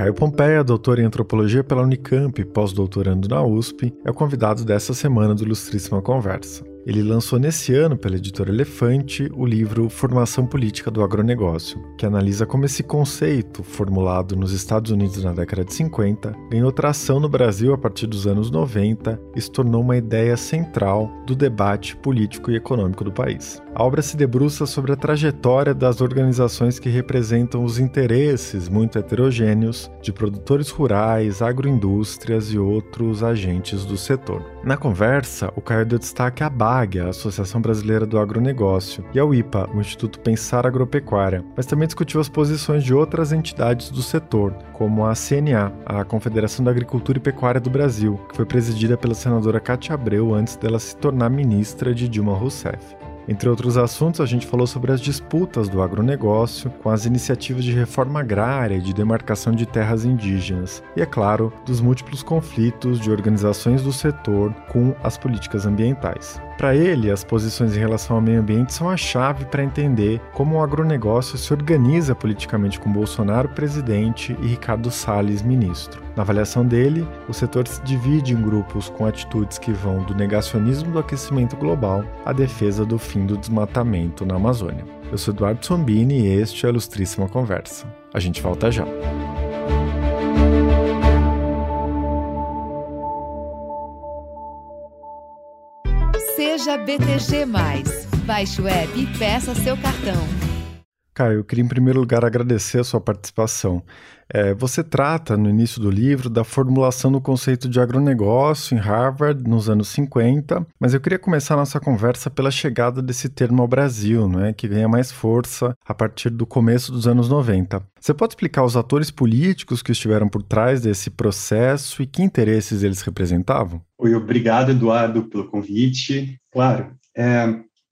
Caio Pompeia, doutor em antropologia pela Unicamp, pós-doutorando na USP, é o convidado dessa semana do Ilustríssima Conversa. Ele lançou nesse ano, pela editora Elefante, o livro Formação Política do Agronegócio, que analisa como esse conceito, formulado nos Estados Unidos na década de 50, ganhou tração no Brasil a partir dos anos 90 e se tornou uma ideia central do debate político e econômico do país. A obra se debruça sobre a trajetória das organizações que representam os interesses muito heterogêneos de produtores rurais, agroindústrias e outros agentes do setor. Na conversa, o Caio deu destaque à BAG, a Associação Brasileira do Agronegócio, e ao IPA, o Instituto Pensar Agropecuária, mas também discutiu as posições de outras entidades do setor, como a CNA, a Confederação da Agricultura e Pecuária do Brasil, que foi presidida pela senadora Cátia Abreu antes dela se tornar ministra de Dilma Rousseff. Entre outros assuntos, a gente falou sobre as disputas do agronegócio com as iniciativas de reforma agrária e de demarcação de terras indígenas, e, é claro, dos múltiplos conflitos de organizações do setor com as políticas ambientais. Para ele, as posições em relação ao meio ambiente são a chave para entender como o agronegócio se organiza politicamente com Bolsonaro presidente e Ricardo Salles ministro. Na avaliação dele, o setor se divide em grupos com atitudes que vão do negacionismo do aquecimento global à defesa do fim do desmatamento na Amazônia. Eu sou Eduardo Sombini e este é a Ilustríssima Conversa. A gente volta já. Seja BTG. Baixe o app e peça seu cartão. Caio, eu queria em primeiro lugar agradecer a sua participação. É, você trata no início do livro da formulação do conceito de agronegócio em Harvard nos anos 50, mas eu queria começar nossa conversa pela chegada desse termo ao Brasil, né, que ganha mais força a partir do começo dos anos 90. Você pode explicar os atores políticos que estiveram por trás desse processo e que interesses eles representavam? Oi, obrigado, Eduardo, pelo convite. Claro, é,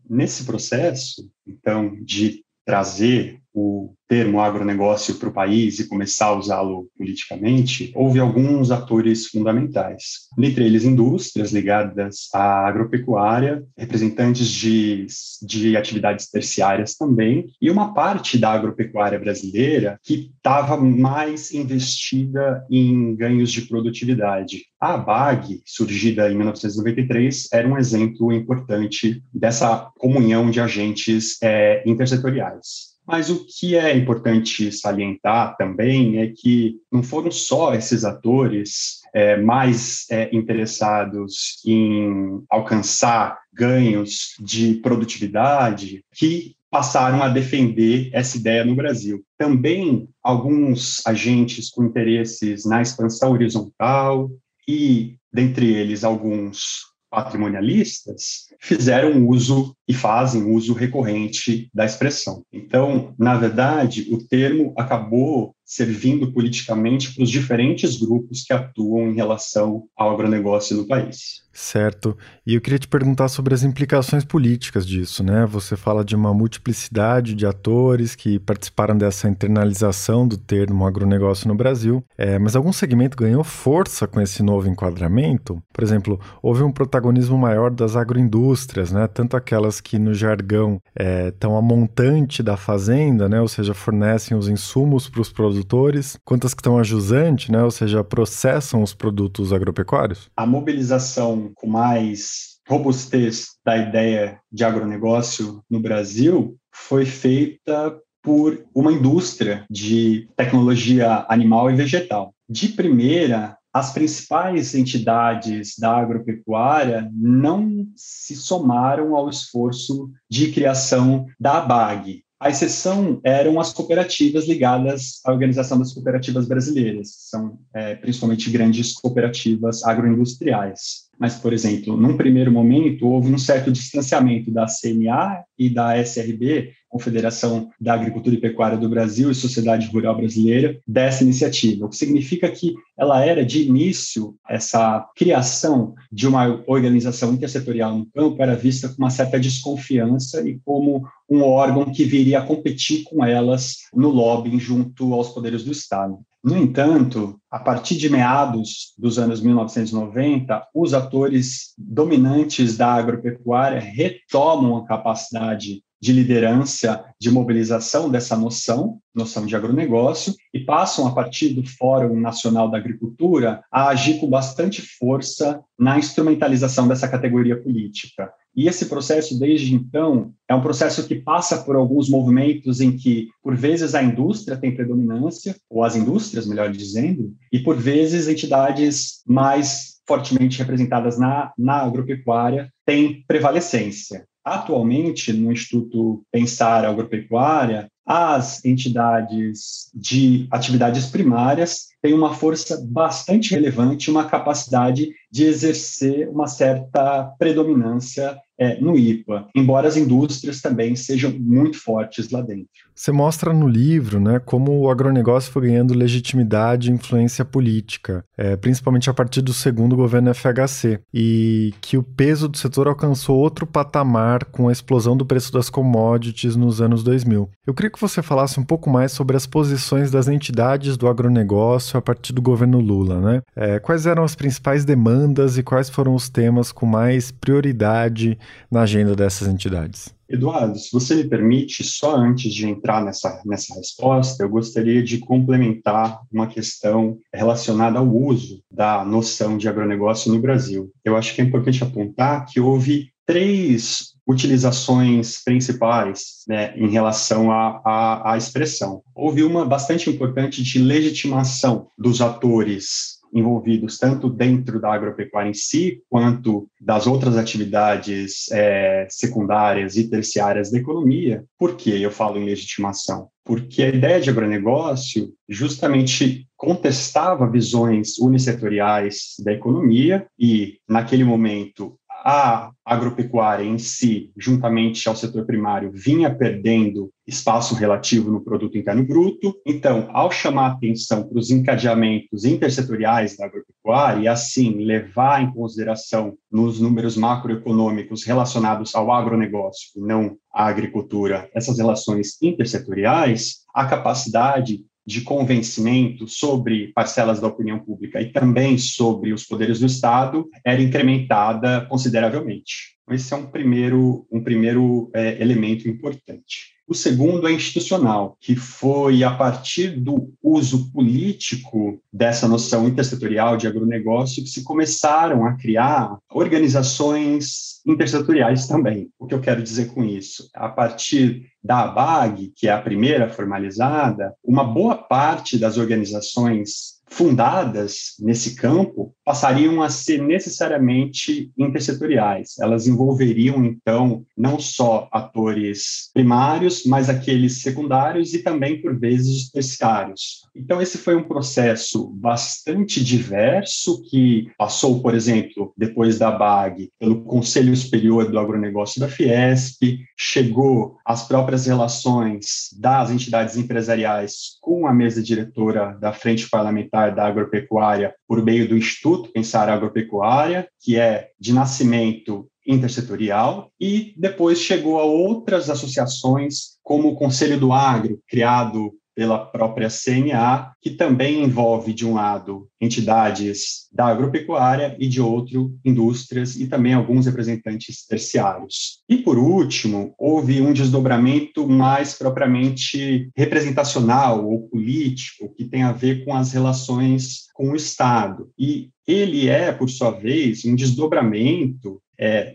nesse processo, então, de trazer o termo agronegócio para o país e começar a usá-lo politicamente, houve alguns atores fundamentais. Dentre eles, indústrias ligadas à agropecuária, representantes de, de atividades terciárias também, e uma parte da agropecuária brasileira que estava mais investida em ganhos de produtividade. A BAG, surgida em 1993, era um exemplo importante dessa comunhão de agentes é, intersetoriais. Mas o que é importante salientar também é que não foram só esses atores é, mais é, interessados em alcançar ganhos de produtividade que passaram a defender essa ideia no Brasil. Também alguns agentes com interesses na expansão horizontal e, dentre eles, alguns patrimonialistas fizeram uso e fazem uso recorrente da expressão. Então, na verdade, o termo acabou servindo politicamente para os diferentes grupos que atuam em relação ao agronegócio no país. Certo. E eu queria te perguntar sobre as implicações políticas disso, né? Você fala de uma multiplicidade de atores que participaram dessa internalização do termo agronegócio no Brasil, é, mas algum segmento ganhou força com esse novo enquadramento? Por exemplo, houve um protagonismo maior das agroindústrias, né? Tanto aquelas que no jargão estão é, a montante da fazenda, né? Ou seja, fornecem os insumos para os produtores, quanto as que estão a jusante, né? Ou seja, processam os produtos agropecuários? A mobilização com mais robustez da ideia de agronegócio no Brasil foi feita por uma indústria de tecnologia animal e vegetal. De primeira, as principais entidades da agropecuária não se somaram ao esforço de criação da ABAG, a exceção eram as cooperativas ligadas à Organização das Cooperativas Brasileiras, são é, principalmente grandes cooperativas agroindustriais. Mas, por exemplo, num primeiro momento, houve um certo distanciamento da CNA e da SRB, Confederação da Agricultura e Pecuária do Brasil e Sociedade Rural Brasileira, dessa iniciativa, o que significa que ela era, de início, essa criação de uma organização intersetorial no campo era vista com uma certa desconfiança e como um órgão que viria a competir com elas no lobbying junto aos poderes do Estado. No entanto, a partir de meados dos anos 1990, os atores dominantes da agropecuária retomam a capacidade de liderança, de mobilização dessa noção, noção de agronegócio, e passam, a partir do Fórum Nacional da Agricultura, a agir com bastante força na instrumentalização dessa categoria política. E esse processo, desde então, é um processo que passa por alguns movimentos em que, por vezes, a indústria tem predominância, ou as indústrias, melhor dizendo, e, por vezes, entidades mais fortemente representadas na, na agropecuária têm prevalecência. Atualmente, no Instituto Pensar Agropecuária, as entidades de atividades primárias têm uma força bastante relevante, uma capacidade de exercer uma certa predominância é, no IPA, embora as indústrias também sejam muito fortes lá dentro. Você mostra no livro né, como o agronegócio foi ganhando legitimidade e influência política, é, principalmente a partir do segundo governo FHC, e que o peso do setor alcançou outro patamar com a explosão do preço das commodities nos anos 2000. Eu queria que você falasse um pouco mais sobre as posições das entidades do agronegócio a partir do governo Lula. Né? É, quais eram as principais demandas e quais foram os temas com mais prioridade na agenda dessas entidades? Eduardo, se você me permite, só antes de entrar nessa, nessa resposta, eu gostaria de complementar uma questão relacionada ao uso da noção de agronegócio no Brasil. Eu acho que é importante apontar que houve três utilizações principais né, em relação à, expressão. Houve uma bastante importante de legitimação dos atores envolvidos tanto dentro da agropecuária em si, quanto das outras atividades é, secundárias e terciárias da economia. Por que eu falo em legitimação? Porque a ideia de agronegócio justamente contestava visões unissetoriais da economia e, naquele momento, a agropecuária em si, juntamente ao setor primário, vinha perdendo espaço relativo no produto interno bruto. Então, ao chamar atenção para os encadeamentos intersetoriais da agropecuária e assim levar em consideração nos números macroeconômicos relacionados ao agronegócio, não à agricultura, essas relações intersetoriais, a capacidade de convencimento sobre parcelas da opinião pública e também sobre os poderes do Estado era incrementada consideravelmente. Esse é um primeiro, um primeiro é, elemento importante. O segundo é institucional, que foi a partir do uso político dessa noção intersetorial de agronegócio que se começaram a criar organizações intersetoriais também. O que eu quero dizer com isso? A partir da ABAG, que é a primeira formalizada, uma boa parte das organizações fundadas nesse campo passariam a ser necessariamente intersetoriais. Elas envolveriam, então, não só atores primários, mas aqueles secundários e também, por vezes, terciários. Então, esse foi um processo bastante diverso que passou, por exemplo, depois da BAG, pelo Conselho Superior do Agronegócio da Fiesp, chegou às próprias relações das entidades empresariais com a mesa diretora da Frente Parlamentar da Agropecuária por meio do Instituto Pensar Agropecuária, que é de nascimento intersetorial, e depois chegou a outras associações, como o Conselho do Agro, criado pela própria CNA, que também envolve, de um lado, entidades da agropecuária e, de outro, indústrias e também alguns representantes terciários. E, por último, houve um desdobramento mais propriamente representacional ou político, que tem a ver com as relações com o Estado. E ele é, por sua vez, um desdobramento é,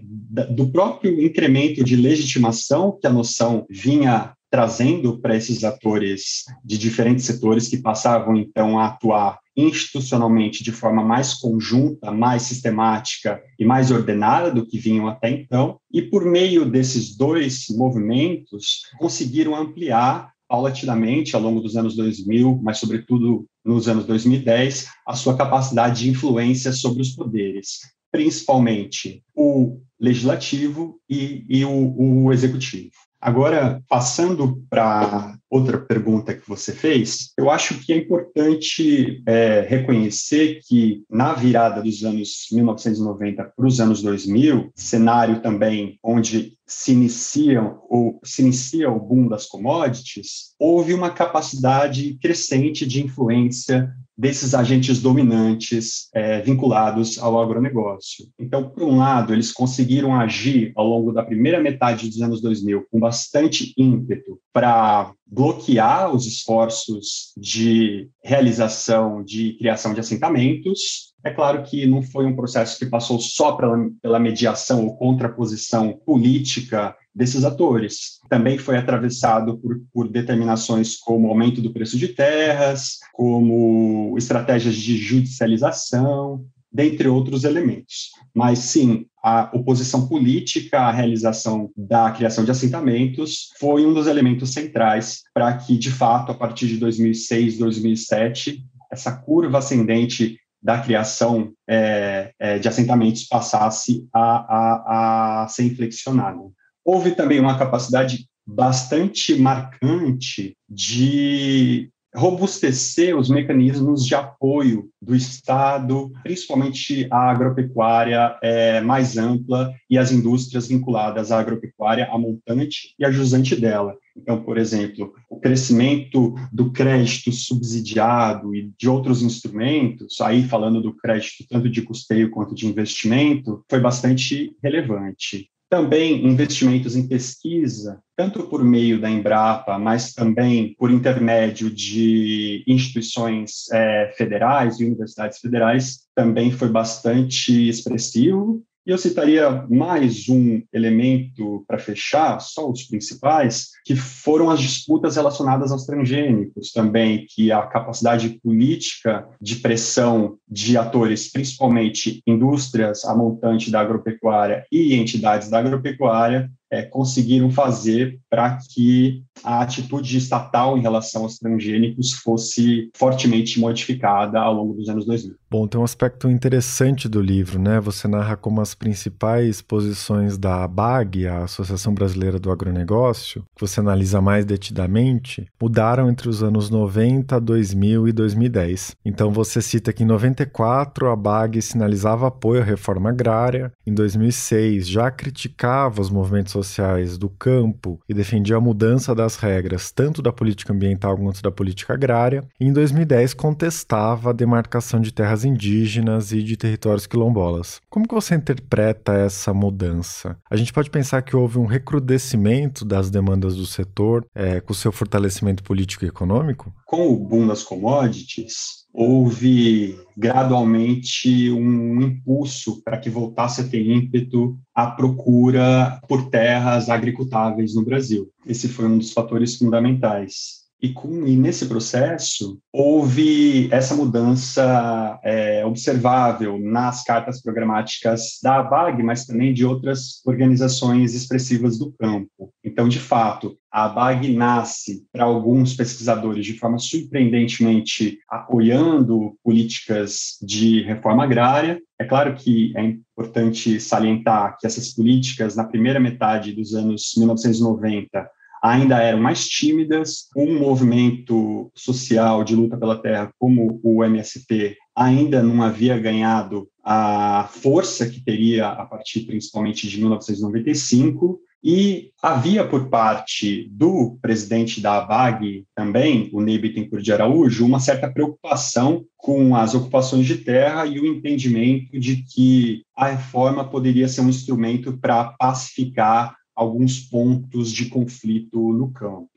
do próprio incremento de legitimação que a noção vinha trazendo para esses atores de diferentes setores que passavam então a atuar institucionalmente de forma mais conjunta, mais sistemática e mais ordenada do que vinham até então, e por meio desses dois movimentos conseguiram ampliar paulatinamente ao longo dos anos 2000, mas sobretudo nos anos 2010, a sua capacidade de influência sobre os poderes, principalmente o legislativo e, e o, o executivo. Agora, passando para outra pergunta que você fez, eu acho que é importante é, reconhecer que na virada dos anos 1990 para os anos 2000, cenário também onde se iniciam ou se inicia o boom das commodities, houve uma capacidade crescente de influência desses agentes dominantes é, vinculados ao agronegócio. Então, por um lado, eles conseguiram agir ao longo da primeira metade dos anos 2000 com bastante ímpeto para bloquear os esforços de realização de criação de assentamentos. É claro que não foi um processo que passou só pela, pela mediação ou contraposição política desses atores. Também foi atravessado por, por, determinações como aumento do preço de terras, como estratégias de judicialização, dentre outros elementos. Mas sim, a oposição política à realização da criação de assentamentos foi um dos elementos centrais para que, de fato, a partir de 2006, 2007, essa curva ascendente da criação é, é, de assentamentos passasse a, a, a ser inflexionada. Houve também uma capacidade bastante marcante de robustecer os mecanismos de apoio do Estado, principalmente a agropecuária é, mais ampla e as indústrias vinculadas à agropecuária, a montante e a jusante dela. Então, por exemplo, o crescimento do crédito subsidiado e de outros instrumentos, aí falando do crédito tanto de custeio quanto de investimento, foi bastante relevante. Também investimentos em pesquisa, tanto por meio da Embrapa, mas também por intermédio de instituições é, federais e universidades federais, também foi bastante expressivo e eu citaria mais um elemento para fechar, só os principais, que foram as disputas relacionadas aos transgênicos também, que a capacidade política de pressão de atores, principalmente indústrias, a montante da agropecuária e entidades da agropecuária, é, conseguiram fazer para que a atitude estatal em relação aos transgênicos fosse fortemente modificada ao longo dos anos 2000. Bom, tem um aspecto interessante do livro, né? Você narra como as principais posições da ABAG, a Associação Brasileira do Agronegócio, que você analisa mais detidamente, mudaram entre os anos 90, 2000 e 2010. Então você cita que em 94 a ABAG sinalizava apoio à reforma agrária, em 2006 já criticava os movimentos sociais do campo e defendia a mudança das regras tanto da política ambiental quanto da política agrária, e em 2010 contestava a demarcação de terras indígenas e de territórios quilombolas. Como que você interpreta essa mudança? A gente pode pensar que houve um recrudescimento das demandas do setor é, com seu fortalecimento político e econômico? Com o boom das commodities, houve gradualmente um impulso para que voltasse a ter ímpeto a procura por terras agricultáveis no Brasil. Esse foi um dos fatores fundamentais. E, com, e nesse processo, houve essa mudança é, observável nas cartas programáticas da ABAG, mas também de outras organizações expressivas do campo. Então, de fato, a ABAG nasce, para alguns pesquisadores, de forma surpreendentemente apoiando políticas de reforma agrária. É claro que é importante salientar que essas políticas, na primeira metade dos anos 1990, ainda eram mais tímidas. Um movimento social de luta pela terra como o MST ainda não havia ganhado a força que teria a partir principalmente de 1995. E havia por parte do presidente da ABAG também, o Ney Bittencourt de Araújo, uma certa preocupação com as ocupações de terra e o entendimento de que a reforma poderia ser um instrumento para pacificar alguns pontos de conflito no campo.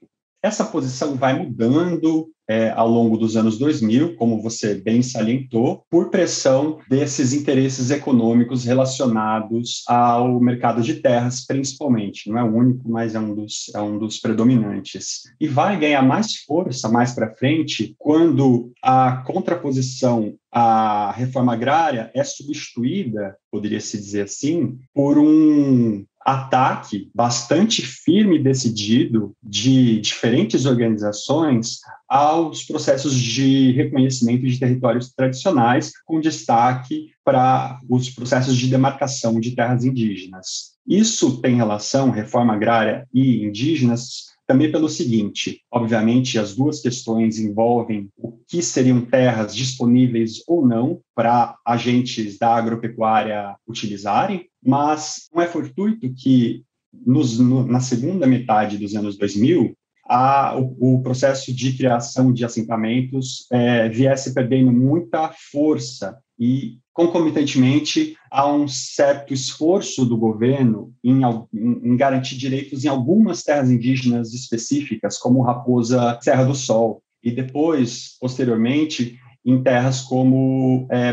Essa posição vai mudando é, ao longo dos anos 2000, como você bem salientou, por pressão desses interesses econômicos relacionados ao mercado de terras, principalmente. Não é o único, mas é um dos, é um dos predominantes. E vai ganhar mais força mais para frente quando a contraposição à reforma agrária é substituída, poderia se dizer assim, por um ataque bastante firme e decidido de diferentes organizações aos processos de reconhecimento de territórios tradicionais, com destaque para os processos de demarcação de terras indígenas. Isso tem relação, reforma agrária e indígenas, também pelo seguinte: obviamente, as duas questões envolvem o que seriam terras disponíveis ou não para agentes da agropecuária utilizarem, mas não é fortuito que nos, no, na segunda metade dos anos 2000, a, o, o, processo de criação de assentamentos é, viesse perdendo muita força e, concomitantemente, há um certo esforço do governo em, em, garantir direitos em algumas terras indígenas específicas, como Raposa Serra do Sol, e depois, posteriormente, em terras como é,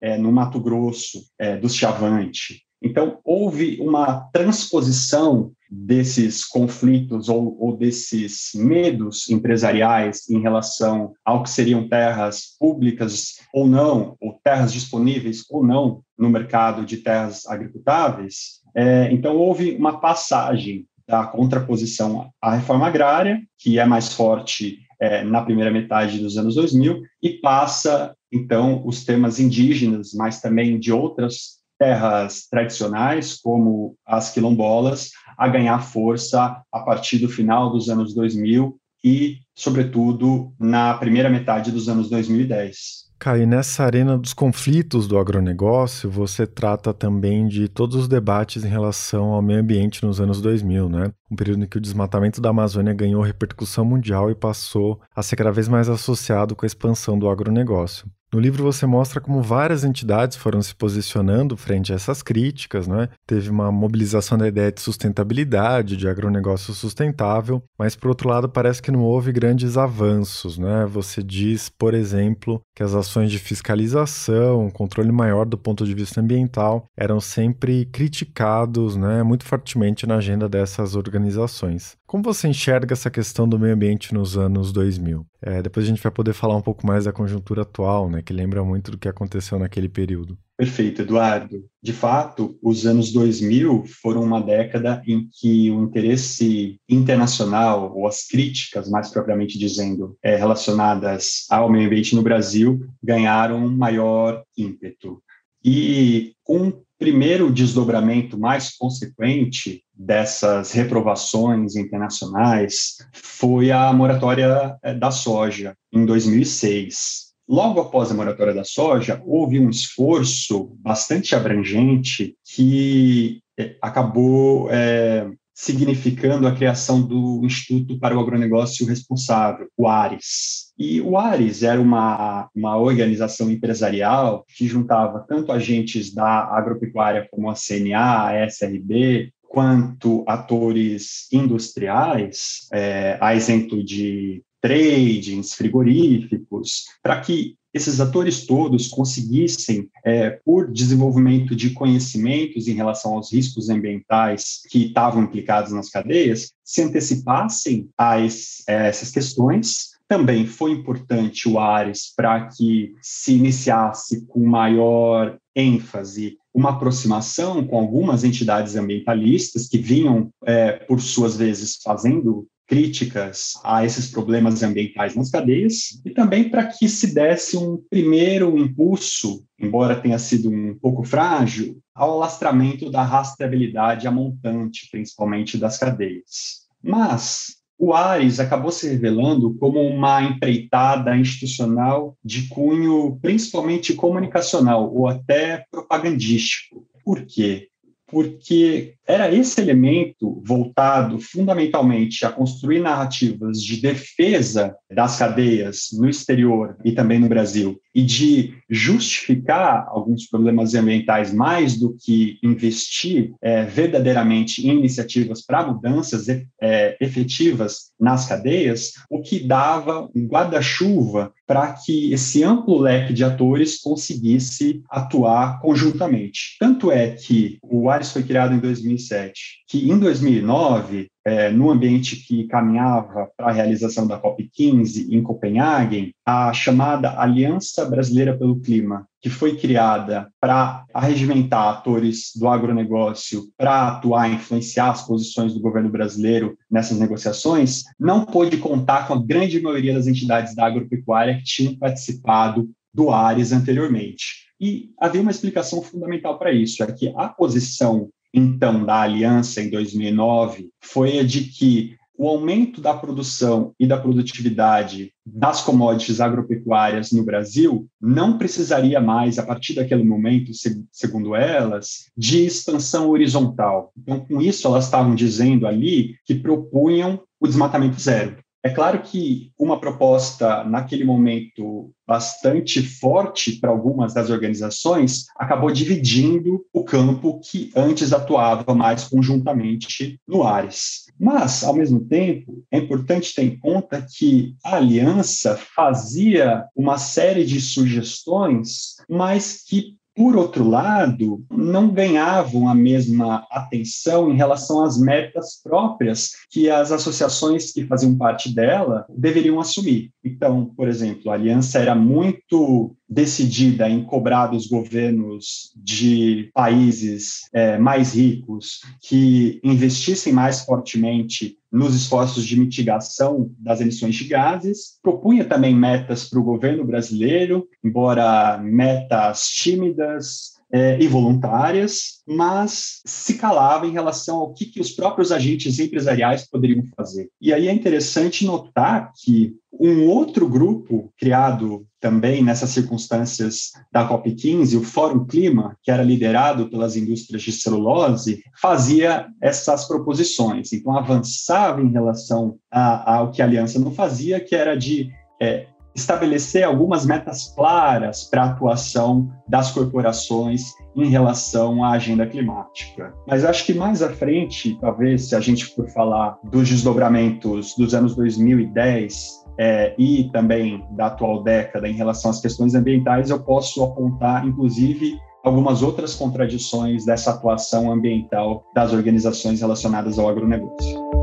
é, no Mato Grosso, é, do Chavante. Então, houve uma transposição desses conflitos ou, ou, desses medos empresariais em relação ao que seriam terras públicas ou não, ou terras disponíveis ou não no mercado de terras agricultáveis. É, então, houve uma passagem da contraposição à reforma agrária, que é mais forte é, na primeira metade dos anos 2000, e passa, então, os temas indígenas, mas também de outras terras tradicionais, como as quilombolas, a ganhar força a partir do final dos anos 2000 e, sobretudo, na primeira metade dos anos 2010. Caio, nessa arena dos conflitos do agronegócio, você trata também de todos os debates em relação ao meio ambiente nos anos 2000, né? Um período em que o desmatamento da Amazônia ganhou repercussão mundial e passou a ser cada vez mais associado com a expansão do agronegócio. No livro você mostra como várias entidades foram se posicionando frente a essas críticas, né? Teve uma mobilização da ideia de sustentabilidade, de agronegócio sustentável, mas por outro lado parece que não houve grandes avanços, né? Você diz, por exemplo, que as ações de fiscalização, controle maior do ponto de vista ambiental, eram sempre criticados, né, muito fortemente na agenda dessas organizações. Como você enxerga essa questão do meio ambiente nos anos 2000? É, depois a gente vai poder falar um pouco mais da conjuntura atual, né, que lembra muito do que aconteceu naquele período. Perfeito, Eduardo. De fato, os anos 2000 foram uma década em que o interesse internacional, ou as críticas, mais propriamente dizendo, é, relacionadas ao meio ambiente no Brasil, ganharam maior ímpeto. E com primeiro desdobramento mais consequente dessas reprovações internacionais foi a moratória eh, da soja, em 2006. Logo após a moratória da soja, houve um esforço bastante abrangente que eh, acabou é, significando a criação do Instituto para o Agronegócio Responsável, o ARES. E o ARES era uma, uma organização empresarial que juntava tanto agentes da agropecuária como a CNA, a SRB, quanto atores industriais, é, a exemplo de tradings, frigoríficos, para que esses atores todos conseguissem, é, por desenvolvimento de conhecimentos em relação aos riscos ambientais que estavam implicados nas cadeias, se antecipassem a, esse, a essas questões. Também foi importante o ARES para que se iniciasse com maior ênfase uma aproximação com algumas entidades ambientalistas que vinham, é, por suas vezes, fazendo críticas a esses problemas ambientais nas cadeias e também para que se desse um primeiro impulso, embora tenha sido um pouco frágil, ao alastramento da rastreabilidade a montante, principalmente das cadeias. Mas o Ares acabou se revelando como uma empreitada institucional de cunho principalmente comunicacional ou até propagandístico. Por quê? porque era esse elemento voltado fundamentalmente a construir narrativas de defesa das cadeias no exterior e também no Brasil e de justificar alguns problemas ambientais mais do que investir é, verdadeiramente em iniciativas para mudanças é, efetivas nas cadeias, o que dava um guarda-chuva para que esse amplo leque de atores conseguisse atuar conjuntamente. Tanto é que o ARES foi criado em 2007, que em 2009 é, no ambiente que caminhava para a realização da COP15 em Copenhague, a chamada Aliança Brasileira pelo Clima, que foi criada para arregimentar atores do agronegócio para atuar e influenciar as posições do governo brasileiro nessas negociações, não pôde contar com a grande maioria das entidades da agropecuária que tinham participado do ARES anteriormente. E havia uma explicação fundamental para isso, é que a posição então da aliança em 2009 foi a de que o aumento da produção e da produtividade das commodities agropecuárias no Brasil não precisaria mais, a partir daquele momento, segundo elas, de expansão horizontal. Então, com isso, elas estavam dizendo ali que propunham o desmatamento zero. É claro que uma proposta, naquele momento, bastante forte para algumas das organizações, acabou dividindo o campo que antes atuava mais conjuntamente no Ares. Mas, ao mesmo tempo, é importante ter em conta que a aliança fazia uma série de sugestões, mas que por outro lado, não ganhavam a mesma atenção em relação às metas próprias que as associações que faziam parte dela deveriam assumir. Então, por exemplo, a aliança era muito decidida em cobrar dos governos de países é, mais ricos que investissem mais fortemente nos esforços de mitigação das emissões de gases, propunha também metas para o governo brasileiro, embora metas tímidas, é, e voluntárias, mas se calava em relação ao que, que os próprios agentes empresariais poderiam fazer. E aí é interessante notar que um outro grupo criado também nessas circunstâncias da COP15, o Fórum Clima, que era liderado pelas indústrias de celulose, fazia essas proposições. Então, avançava em relação ao que a aliança não fazia, que era de é, estabelecer algumas metas claras para a atuação das corporações em relação à agenda climática. Mas acho que mais à frente, talvez, se a gente for falar dos desdobramentos dos anos 2010 é, e também da atual década em relação às questões ambientais, eu posso apontar, inclusive, algumas outras contradições dessa atuação ambiental das organizações relacionadas ao agronegócio.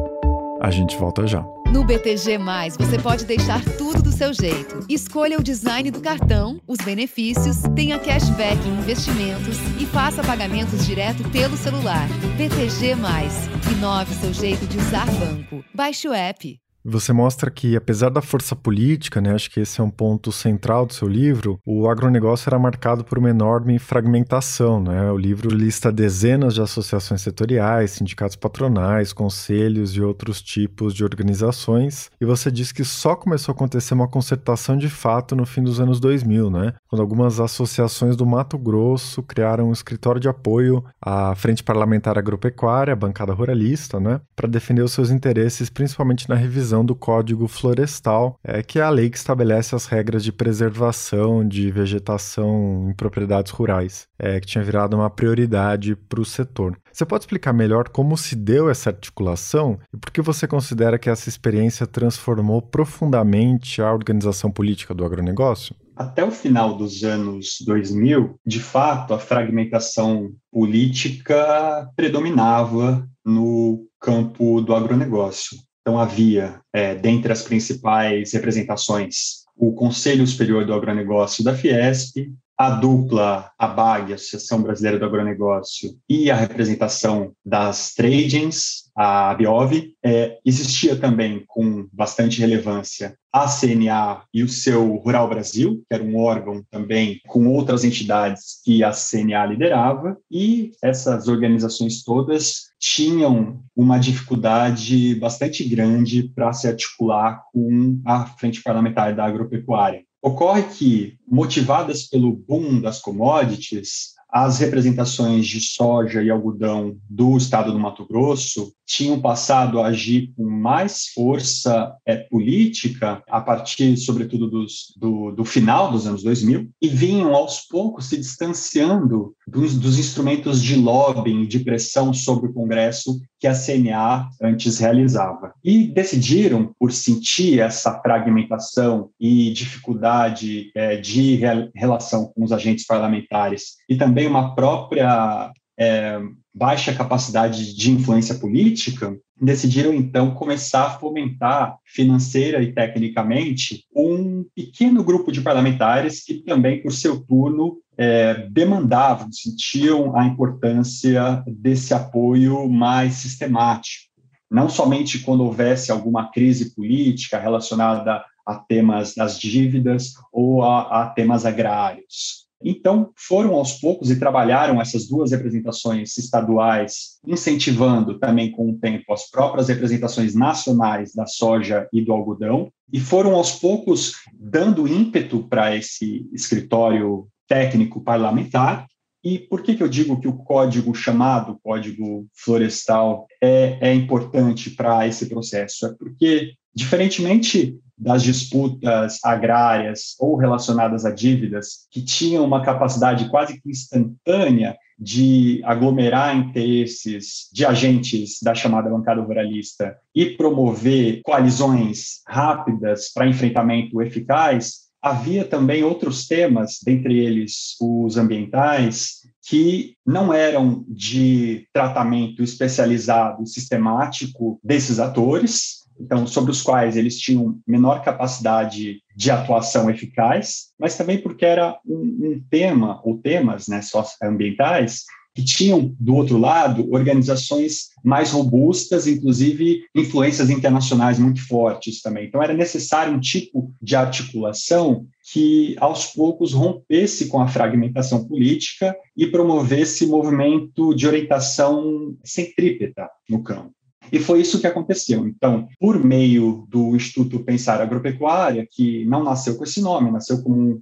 A gente volta já. No BTG, você pode deixar tudo do seu jeito. Escolha o design do cartão, os benefícios, tenha cashback em investimentos e faça pagamentos direto pelo celular. BTG, inove seu jeito de usar banco. Baixe o app. Você mostra que, apesar da força política, né, acho que esse é um ponto central do seu livro, o agronegócio era marcado por uma enorme fragmentação. Né? O livro lista dezenas de associações setoriais, sindicatos patronais, conselhos e outros tipos de organizações, e você diz que só começou a acontecer uma concertação de fato no fim dos anos 2000, né? quando algumas associações do Mato Grosso criaram um escritório de apoio à Frente Parlamentar Agropecuária, a bancada ruralista, né, para defender os seus interesses, principalmente na revisão revisão do Código Florestal, é, que é a lei que estabelece as regras de preservação de vegetação em propriedades rurais, é, que tinha virado uma prioridade para o setor. Você pode explicar melhor como se deu essa articulação e por que você considera que essa experiência transformou profundamente a organização política do agronegócio? Até o final dos anos 2000, de fato, a fragmentação política predominava no campo do agronegócio. Então, havia, é, dentre as principais representações, o Conselho Superior do Agronegócio da Fiesp, a dupla ABAG, Associação Brasileira do Agronegócio, e a representação das tradings, a Biov, é, existia também com bastante relevância a CNA e o seu Rural Brasil, que era um órgão também com outras entidades que a CNA liderava, e essas organizações todas tinham uma dificuldade bastante grande para se articular com a Frente Parlamentar da Agropecuária. Ocorre que, motivadas pelo boom das commodities, as representações de soja e algodão do estado do Mato Grosso tinham passado a agir com mais força é, política a partir, sobretudo, dos, do, do, final dos anos 2000 e vinham aos poucos se distanciando dos, dos instrumentos de lobbying, de pressão sobre o Congresso que a CNA antes realizava. E decidiram, por sentir essa fragmentação e dificuldade é, de re relação com os agentes parlamentares e também uma própria é, baixa capacidade de influência política, decidiram então começar a fomentar financeira e tecnicamente um pequeno grupo de parlamentares que também, por seu turno, é, demandavam, sentiam a importância desse apoio mais sistemático. Não somente quando houvesse alguma crise política relacionada a temas das dívidas ou a, a temas agrários. Então, foram aos poucos e trabalharam essas duas representações estaduais, incentivando também com o tempo as próprias representações nacionais da soja e do algodão, e foram aos poucos dando ímpeto para esse escritório técnico parlamentar E por que, que eu digo que o código chamado Código Florestal é, é importante para esse processo? É porque, diferentemente das disputas agrárias ou relacionadas a dívidas, que tinham uma capacidade quase que instantânea de aglomerar interesses de agentes da chamada bancada ruralista e promover coalizões rápidas para enfrentamento eficaz, havia também outros temas, dentre eles os ambientais, que não eram de tratamento especializado, sistemático desses atores, então sobre os quais eles tinham menor capacidade de atuação eficaz, mas também porque era um, um tema ou temas, né, socioambientais que tinham do outro lado organizações mais robustas, inclusive influências internacionais muito fortes também. Então era necessário um tipo de articulação que aos poucos rompesse com a fragmentação política e promovesse movimento de orientação centrípeta no campo. E foi isso que aconteceu. Então, por meio do Instituto Pensar Agropecuária, que não nasceu com esse nome, nasceu como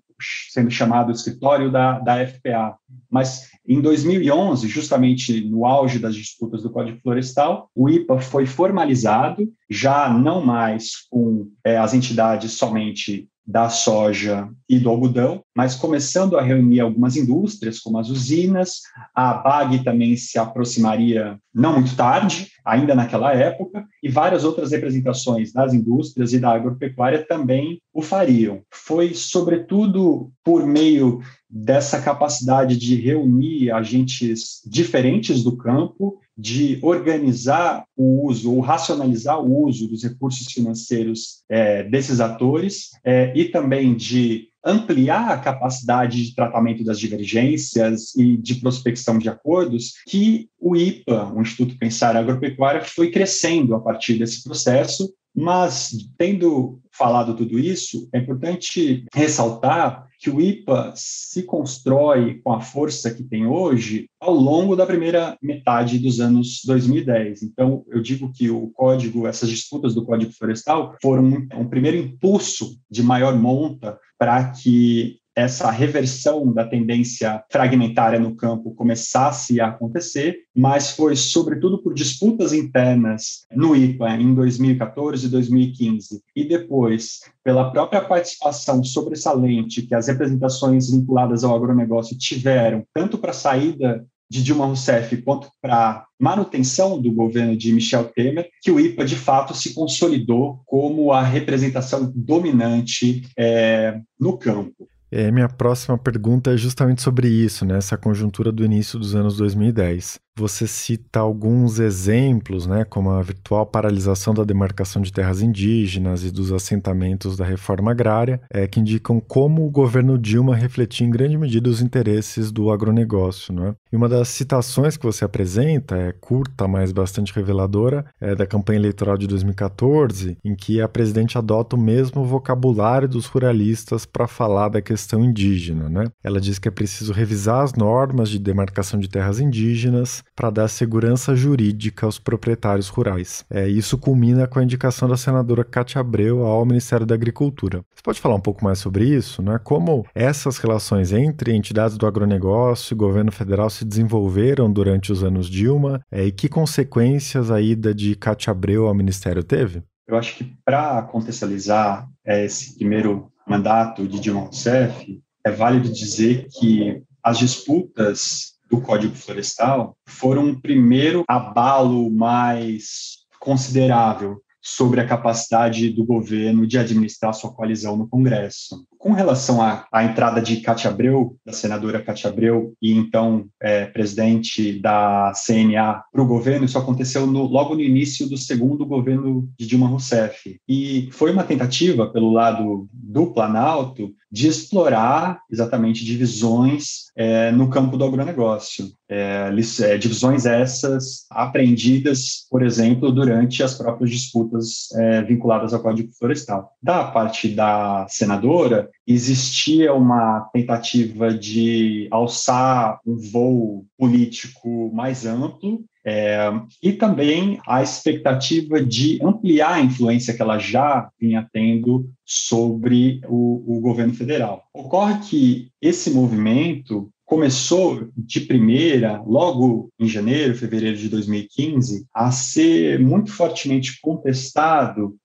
sendo chamado escritório da, da FPA, mas em 2011, justamente no auge das disputas do Código Florestal, o IPA foi formalizado, já não mais com é, as entidades somente da soja e do algodão, mas começando a reunir algumas indústrias, como as usinas, a BAG também se aproximaria não muito tarde, ainda naquela época, e várias outras representações das indústrias e da agropecuária também o fariam. Foi, sobretudo, por meio dessa capacidade de reunir agentes diferentes do campo, de organizar o uso ou racionalizar o uso dos recursos financeiros é, desses atores é, e também de ampliar a capacidade de tratamento das divergências e de prospecção de acordos, que o IPA, o Instituto Pensar Agropecuária, foi crescendo a partir desse processo, mas tendo falado tudo isso, é importante ressaltar que o IPA se constrói com a força que tem hoje ao longo da primeira metade dos anos 2010. Então, eu digo que o código, essas disputas do Código Florestal foram um, primeiro impulso de maior monta para que essa reversão da tendência fragmentária no campo começasse a acontecer, mas foi sobretudo por disputas internas no IPA em 2014 e 2015, e depois pela própria participação sobressalente que as representações vinculadas ao agronegócio tiveram, tanto para a saída de Dilma Rousseff quanto para manutenção do governo de Michel Temer, que o IPA de fato se consolidou como a representação dominante é, no campo. É, minha próxima pergunta é justamente sobre isso, né? Essa conjuntura do início dos anos 2010. Você cita alguns exemplos, né, como a virtual paralisação da demarcação de terras indígenas e dos assentamentos da reforma agrária, é, que indicam como o governo Dilma refletia em grande medida os interesses do agronegócio. Né? E uma das citações que você apresenta, é curta, mas bastante reveladora, é da campanha eleitoral de 2014, em que a presidente adota o mesmo vocabulário dos ruralistas para falar da questão indígena. Né? Ela diz que é preciso revisar as normas de demarcação de terras indígenas para dar segurança jurídica aos proprietários rurais. É, isso culmina com a indicação da senadora Cátia Abreu ao Ministério da Agricultura. Você pode falar um pouco mais sobre isso? Né? Como essas relações entre entidades do agronegócio e governo federal se desenvolveram durante os anos Dilma é, e que consequências a ida de Cátia Abreu ao Ministério teve? Eu acho que para contextualizar é, esse primeiro mandato de Dilma Rousseff, é válido dizer que as disputas do Código Florestal foram um primeiro abalo mais considerável sobre a capacidade do governo de administrar sua coalizão no Congresso. Com relação à, à entrada de Cátia Abreu, da senadora Cátia Abreu, e então é, presidente da CNA para o governo, isso aconteceu no, logo no início do segundo governo de Dilma Rousseff. E foi uma tentativa, pelo lado do Planalto, de explorar exatamente divisões é, no campo do agronegócio. É, é, divisões essas aprendidas, por exemplo, durante as próprias disputas é, vinculadas ao Código Florestal. Da parte da senadora, existia uma tentativa de alçar um voo político mais amplo é, e também a expectativa de ampliar a influência que ela já vinha tendo sobre o, o governo federal. Ocorre que esse movimento começou de primeira, logo em janeiro, fevereiro de 2015, a ser muito fortemente contestado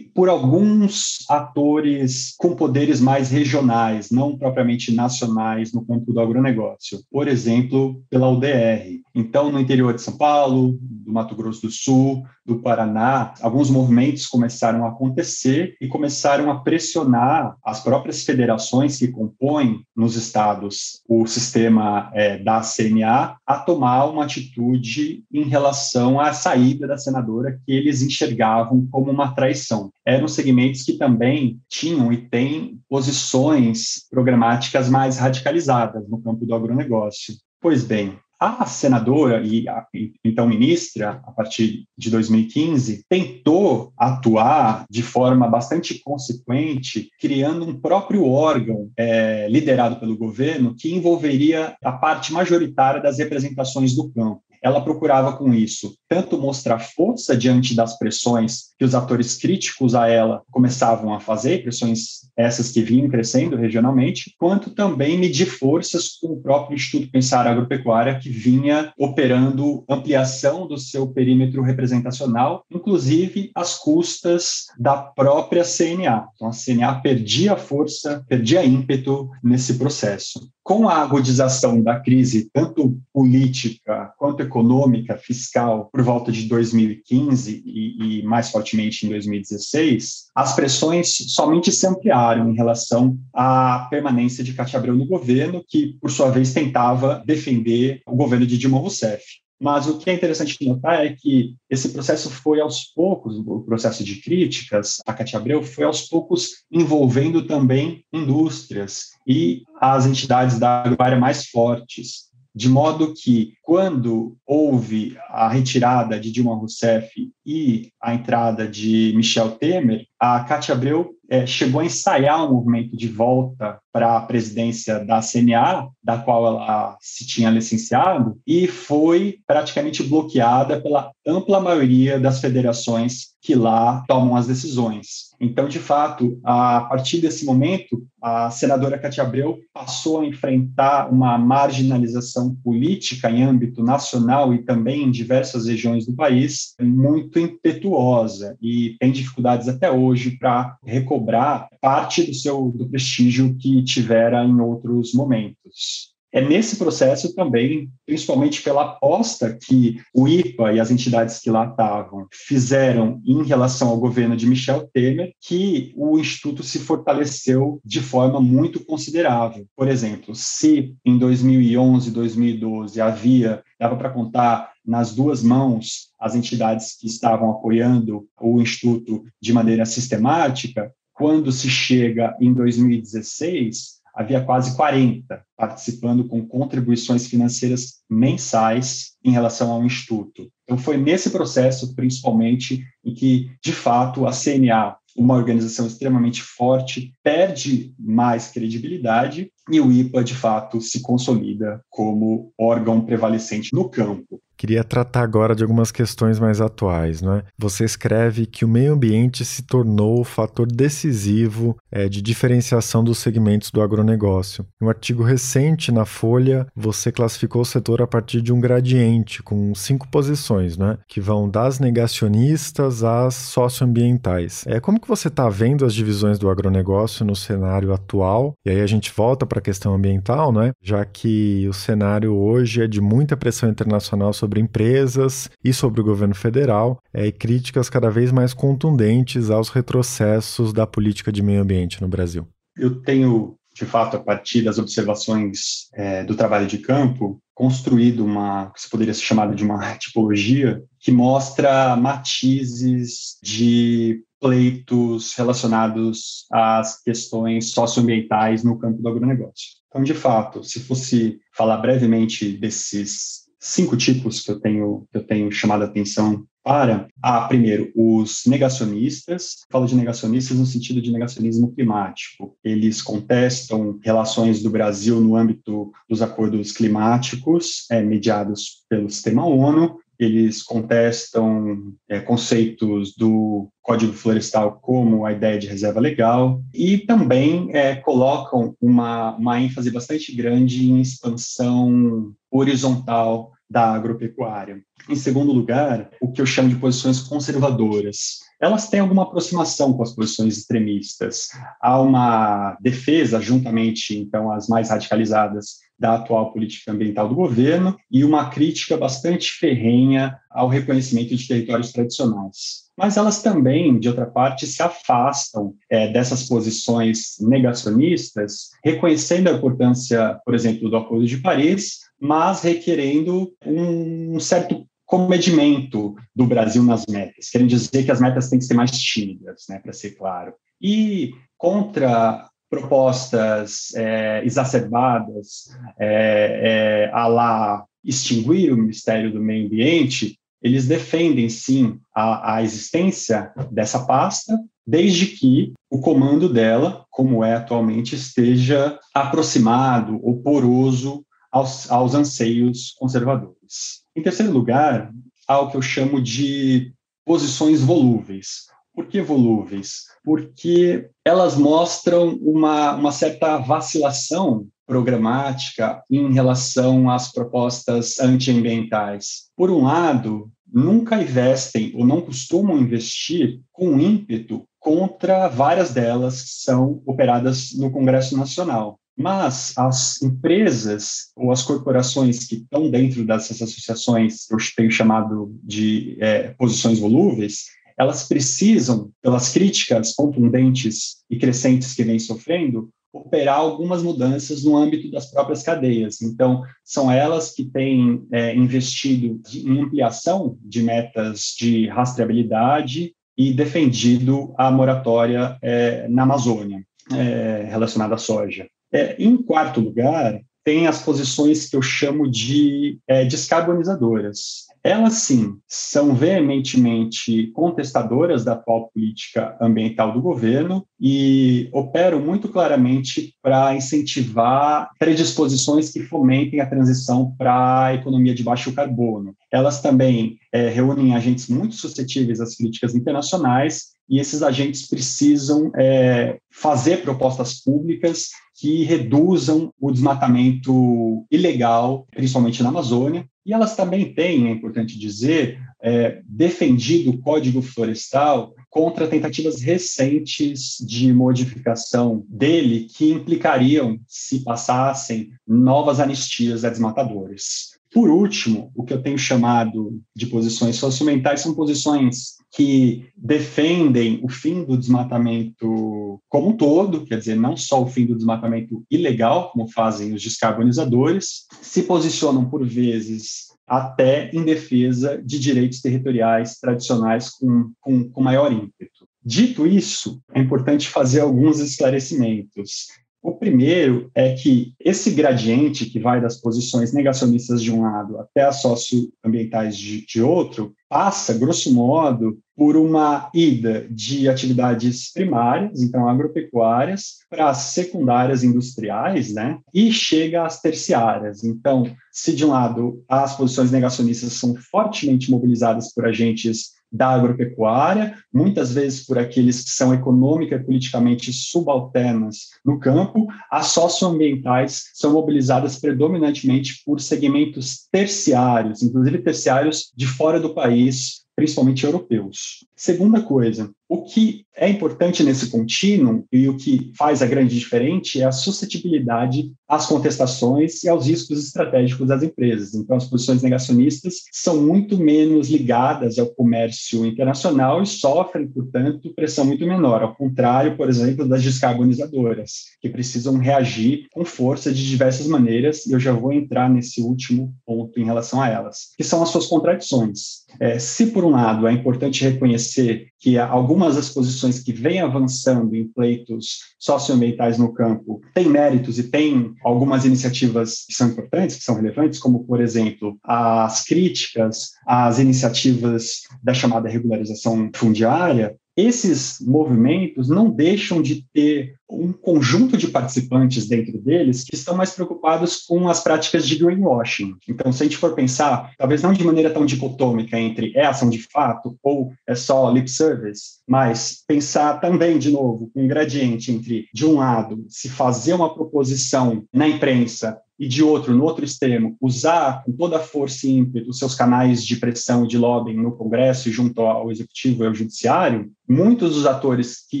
por alguns atores com poderes mais regionais, não propriamente nacionais no campo do agronegócio. Por exemplo, pela UDR. Então, no interior de São Paulo, do Mato Grosso do Sul, do Paraná, alguns movimentos começaram a acontecer e começaram a pressionar as próprias federações que compõem nos estados o sistema é, da CNA a tomar uma atitude em relação à saída da senadora que eles enxergavam como uma traição. Eram segmentos que também tinham e têm posições programáticas mais radicalizadas no campo do agronegócio. Pois bem, a senadora e a, então ministra, a partir de 2015, tentou atuar de forma bastante consequente, criando um próprio órgão é, liderado pelo governo que envolveria a parte majoritária das representações do campo ela procurava com isso tanto mostrar força diante das pressões que os atores críticos a ela começavam a fazer, pressões essas que vinham crescendo regionalmente, quanto também medir forças com o próprio Instituto Pensar Agropecuária, que vinha operando ampliação do seu perímetro representacional, inclusive às custas da própria CNA. Então, a CNA perdia força, perdia ímpeto nesse processo. Com a agudização da crise, tanto política quanto econômica, fiscal, por volta de 2015 e, e mais fortemente em 2016, as pressões somente se ampliaram em relação à permanência de Cátia Abreu no governo, que, por sua vez, tentava defender o governo de Dilma Rousseff. Mas o que é interessante notar é que esse processo foi aos poucos, o processo de críticas a Cátia Abreu foi aos poucos envolvendo também indústrias e as entidades da agroárea mais fortes, de modo que quando houve a retirada de Dilma Rousseff e a entrada de Michel Temer, a Cátia Abreu é, chegou a ensaiar um movimento de volta para a presidência da CNA, da qual ela se tinha licenciado, e foi praticamente bloqueada pela ampla maioria das federações que lá tomam as decisões. Então, de fato, a partir desse momento, a senadora Cátia Abreu passou a enfrentar uma marginalização política em âmbito nacional e também em diversas regiões do país muito impetuosa e tem dificuldades até hoje para recobrar parte do seu do prestígio que tivera em outros momentos. É nesse processo também, principalmente pela aposta que o IPA e as entidades que lá estavam fizeram em relação ao governo de Michel Temer, que o Instituto se fortaleceu de forma muito considerável. Por exemplo, se em 2011, 2012 havia, dava para contar nas duas mãos as entidades que estavam apoiando o Instituto de maneira sistemática, quando se chega em 2016, havia quase 40 participando com contribuições financeiras mensais em relação ao Instituto. Então, foi nesse processo, principalmente, em que, de fato, a CNA, uma organização extremamente forte, perde mais credibilidade e o IPA, de fato, se consolida como órgão prevalecente no campo. Queria tratar agora de algumas questões mais atuais. Né? Você escreve que o meio ambiente se tornou o fator decisivo é, de diferenciação dos segmentos do agronegócio. Em um artigo recente na Folha, você classificou o setor a partir de um gradiente, com cinco posições, né? que vão das negacionistas às socioambientais. É, como que você está vendo as divisões do agronegócio no cenário atual? E aí a gente volta para a questão ambiental, né? já que o cenário hoje é de muita pressão internacional sobre sobre empresas e sobre o governo federal, é, e críticas cada vez mais contundentes aos retrocessos da política de meio ambiente no Brasil. Eu tenho, de fato, a partir das observações é, do trabalho de campo, construído uma, que se poderia ser chamada de uma tipologia, que mostra matizes de pleitos relacionados às questões socioambientais no campo do agronegócio. Então, de fato, se fosse falar brevemente desses cinco tipos que eu tenho, que eu tenho chamado a atenção para, ah, primeiro, os negacionistas. Falo de negacionistas no sentido de negacionismo climático. Eles contestam relações do Brasil no âmbito dos acordos climáticos é, mediados pelo sistema ONU eles contestam é, conceitos do Código Florestal como a ideia de reserva legal e também é, colocam uma, uma ênfase bastante grande em expansão horizontal da agropecuária. Em segundo lugar, o que eu chamo de posições conservadoras. Elas têm alguma aproximação com as posições extremistas. Há uma defesa, juntamente, então, as mais radicalizadas da atual política ambiental do governo e uma crítica bastante ferrenha ao reconhecimento de territórios tradicionais. Mas elas também, de outra parte, se afastam é, dessas posições negacionistas, reconhecendo a importância, por exemplo, do Acordo de Paris, mas requerendo um certo comedimento do Brasil nas metas, querendo dizer que as metas têm que ser mais tímidas, né, para ser claro. E contra propostas é, exacerbadas, é, é, a lá extinguir o Ministério do Meio Ambiente, eles defendem sim a, a existência dessa pasta, desde que o comando dela, como é atualmente, esteja aproximado ou poroso aos, aos anseios conservadores. Em terceiro lugar, há o que eu chamo de posições volúveis. Por que volúveis? Porque elas mostram uma, uma certa vacilação programática em relação às propostas antiambientais. Por um lado, nunca investem ou não costumam investir com ímpeto contra várias delas que são operadas no Congresso Nacional. Mas as empresas ou as corporações que estão dentro dessas associações, eu tenho chamado de é, posições volúveis, elas precisam, pelas críticas contundentes e crescentes que vêm sofrendo, operar algumas mudanças no âmbito das próprias cadeias. Então, são elas que têm é, investido em ampliação de metas de rastreabilidade e defendido a moratória é, na Amazônia, é, relacionada à soja. É, em quarto lugar, tem as posições que eu chamo de é, descarbonizadoras. Elas, sim, são veementemente contestadoras da atual política ambiental do governo e operam muito claramente para incentivar predisposições que fomentem a transição para a economia de baixo carbono. Elas também é, reúnem agentes muito suscetíveis às críticas internacionais e esses agentes precisam é, fazer propostas públicas que reduzam o desmatamento ilegal, principalmente na Amazônia, e elas também têm, é importante dizer, é, defendido o Código Florestal contra tentativas recentes de modificação dele que implicariam, se passassem, novas anistias a desmatadores. Por último, o que eu tenho chamado de posições socioambientais são posições que defendem o fim do desmatamento como um todo, quer dizer, não só o fim do desmatamento ilegal, como fazem os descarbonizadores, se posicionam por vezes até em defesa de direitos territoriais tradicionais com, com, com maior ímpeto. Dito isso, é importante fazer alguns esclarecimentos. O primeiro é que esse gradiente que vai das posições negacionistas de um lado até as socioambientais de, de outro passa, grosso modo, por uma ida de atividades primárias, então agropecuárias, para secundárias industriais, né? E chega às terciárias. Então, se de um lado as posições negacionistas são fortemente mobilizadas por agentes da agropecuária, muitas vezes por aqueles que são econômica e politicamente subalternos no campo, as socioambientais são mobilizadas predominantemente por segmentos terciários, inclusive terciários de fora do país, principalmente europeus. Segunda coisa, o que é importante nesse contínuo e o que faz a grande diferença é a suscetibilidade às contestações e aos riscos estratégicos das empresas. Então, as posições negacionistas são muito menos ligadas ao comércio internacional e sofrem, portanto, pressão muito menor, ao contrário, por exemplo, das descarbonizadoras, que precisam reagir com força de diversas maneiras, e eu já vou entrar nesse último ponto em relação a elas, que são as suas contradições. É, se, por um lado, é importante reconhecer que algumas das posições que vêm avançando em pleitos socioambientais no campo têm méritos e têm algumas iniciativas que são importantes, que são relevantes, como, por exemplo, as críticas às iniciativas da chamada regularização fundiária, esses movimentos não deixam de ter um conjunto de participantes dentro deles que estão mais preocupados com as práticas de greenwashing. Então, se a gente for pensar, talvez não de maneira tão dicotômica entre é ação de fato ou é só lip service, mas pensar também, de novo, um gradiente entre, de um lado, se fazer uma proposição na imprensa e de outro, no outro extremo, usar com toda a força e ímpeto os seus canais de pressão e de lobbying no Congresso e junto ao Executivo e ao Judiciário, muitos dos atores que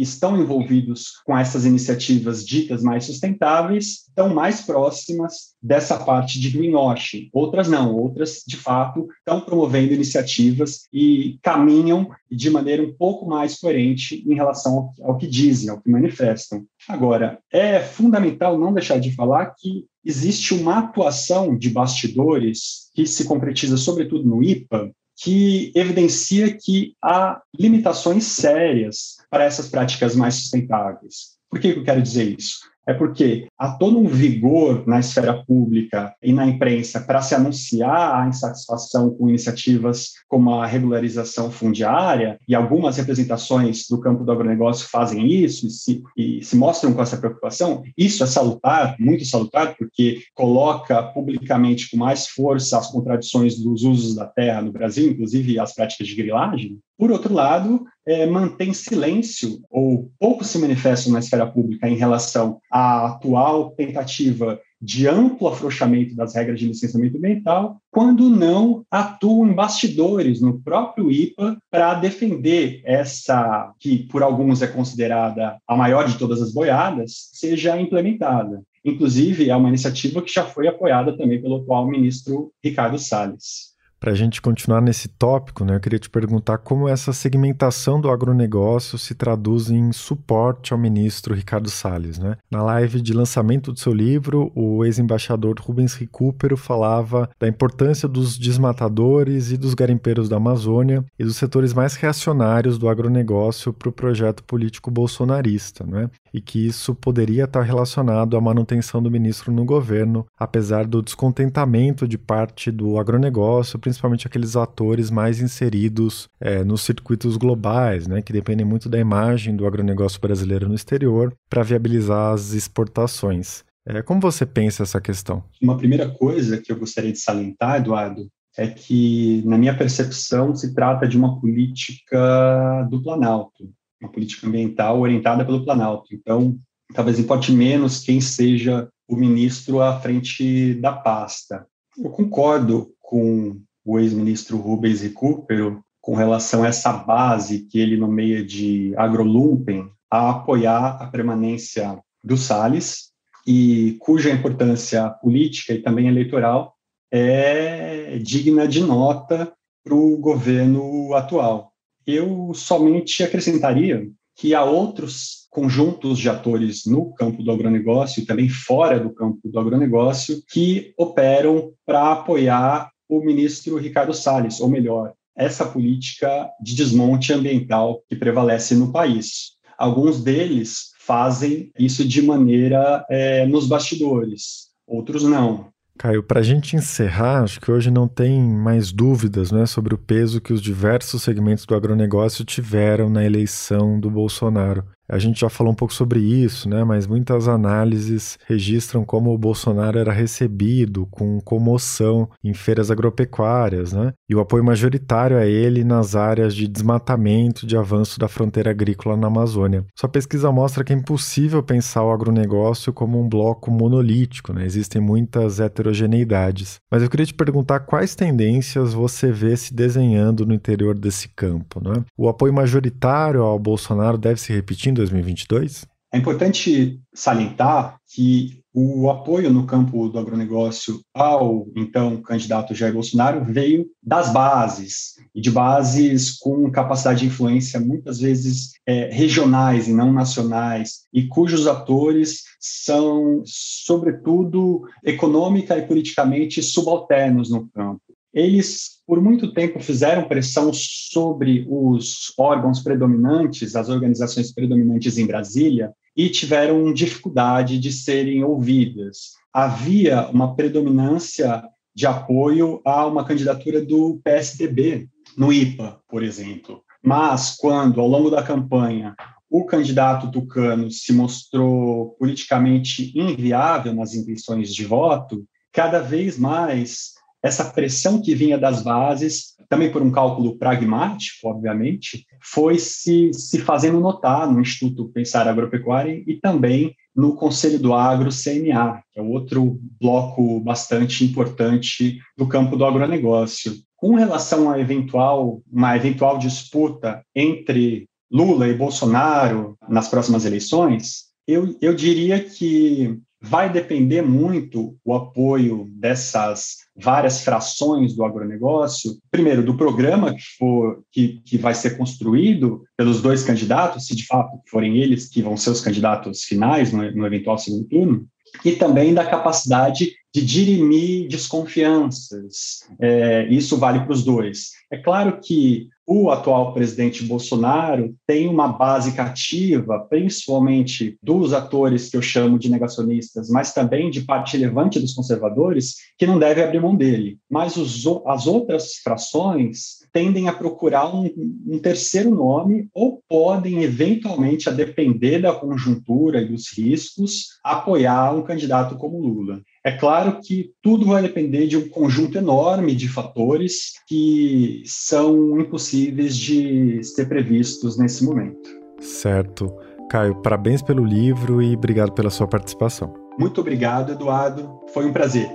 estão envolvidos com essas iniciativas ditas mais sustentáveis estão mais próximas dessa parte de greenwashing. Outras não, outras, de fato, estão promovendo iniciativas e caminham de maneira um pouco mais coerente em relação ao, que dizem, ao que manifestam. Agora, é fundamental não deixar de falar que existe uma atuação de bastidores que se concretiza sobretudo no IPA, que evidencia que há limitações sérias para essas práticas mais sustentáveis. Por que eu quero dizer isso? é porque há todo um vigor na esfera pública e na imprensa para se anunciar a insatisfação com iniciativas como a regularização fundiária, e algumas representações do campo do agronegócio fazem isso e se, e se mostram com essa preocupação. Isso é salutar, muito salutar, porque coloca publicamente com mais força as contradições dos usos da terra no Brasil, inclusive as práticas de grilagem. Por outro lado, é, mantém silêncio ou pouco se manifestam na esfera pública em relação à atual tentativa de amplo afrouxamento das regras de licenciamento ambiental, quando não atuam em bastidores no próprio IPA para defender essa, que por alguns é considerada a maior de todas as boiadas, seja implementada. Inclusive, é uma iniciativa que já foi apoiada também pelo atual ministro Ricardo Salles. Para a gente continuar nesse tópico, né, eu queria te perguntar como essa segmentação do agronegócio se traduz em suporte ao ministro Ricardo Salles. Né? Na live de lançamento do seu livro, o ex-embaixador Rubens Recupero falava da importância dos desmatadores e dos garimpeiros da Amazônia e dos setores mais reacionários do agronegócio para o projeto político bolsonarista, né? E que isso poderia estar relacionado à manutenção do ministro no governo, apesar do descontentamento de parte do agronegócio, principalmente aqueles atores mais inseridos é, nos circuitos globais, né, que dependem muito da imagem do agronegócio brasileiro no exterior para viabilizar as exportações. É, como você pensa essa questão? Uma primeira coisa que eu gostaria de salientar, Eduardo, é que, na minha percepção, se trata de uma política do Planalto, uma política ambiental orientada pelo Planalto. Então, talvez importe menos quem seja o ministro à frente da pasta. Eu concordo com o ex-ministro Rubens Recupero com relação a essa base que ele nomeia de agrolumpen a apoiar a permanência do Salles e cuja importância política e também eleitoral é digna de nota para o governo atual. Eu somente acrescentaria que há outros conjuntos de atores no campo do agronegócio também fora do campo do agronegócio que operam para apoiar o ministro Ricardo Salles, ou melhor, essa política de desmonte ambiental que prevalece no país. Alguns deles fazem isso de maneira é, nos bastidores, outros não. Caio, para a gente encerrar, acho que hoje não tem mais dúvidas né, sobre o peso que os diversos segmentos do agronegócio tiveram na eleição do Bolsonaro. A gente já falou um pouco sobre isso, né? Mas muitas análises registram como o Bolsonaro era recebido com comoção em feiras agropecuárias, né? E o apoio majoritário a ele nas áreas de desmatamento, de avanço da fronteira agrícola na Amazônia. Sua pesquisa mostra que é impossível pensar o agronegócio como um bloco monolítico, né? Existem muitas heterogeneidades. Mas eu queria te perguntar quais tendências você vê se desenhando no interior desse campo, né? O apoio majoritário ao Bolsonaro deve se repetir 2022? É importante salientar que o apoio no campo do agronegócio ao então candidato Jair Bolsonaro veio das bases, e de bases com capacidade de influência muitas vezes é, regionais e não nacionais, e cujos atores são, sobretudo, econômica e politicamente subalternos no campo eles, por muito tempo, fizeram pressão sobre os órgãos predominantes, as organizações predominantes em Brasília, e tiveram dificuldade de serem ouvidas. Havia uma predominância de apoio a uma candidatura do PSDB no IPA, por exemplo. Mas quando, ao longo da campanha, o candidato tucano se mostrou politicamente inviável nas intenções de voto, cada vez mais essa pressão que vinha das bases, também por um cálculo pragmático, obviamente, foi se, se fazendo notar no Instituto Pensar Agropecuária e também no Conselho do Agro CNA, que é outro bloco bastante importante do campo do agronegócio. Com relação a eventual, uma eventual disputa entre Lula e Bolsonaro nas próximas eleições, eu, eu diria que vai depender muito o apoio dessas várias frações do agronegócio, primeiro, do programa que, for, que, que vai ser construído pelos dois candidatos, se de fato forem eles que vão ser os candidatos finais no, no eventual segundo turno, e também da capacidade de dirimir desconfianças. É, isso vale para os dois. É claro que o atual presidente Bolsonaro tem uma base cativa, principalmente dos atores que eu chamo de negacionistas, mas também de parte relevante dos conservadores, que não deve abrir mão dele. Mas os, as outras frações tendem a procurar um, um, terceiro nome ou podem, eventualmente, a depender da conjuntura e dos riscos, apoiar um candidato como Lula. É claro que tudo vai depender de um conjunto enorme de fatores que são impossíveis de ser previstos nesse momento. Certo. Caio, parabéns pelo livro e obrigado pela sua participação. Muito obrigado, Eduardo. Foi um prazer.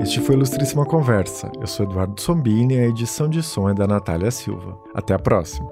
Este foi Ilustríssima Conversa. Eu sou Eduardo Sombini e a edição de som é da Natália Silva. Até a próxima.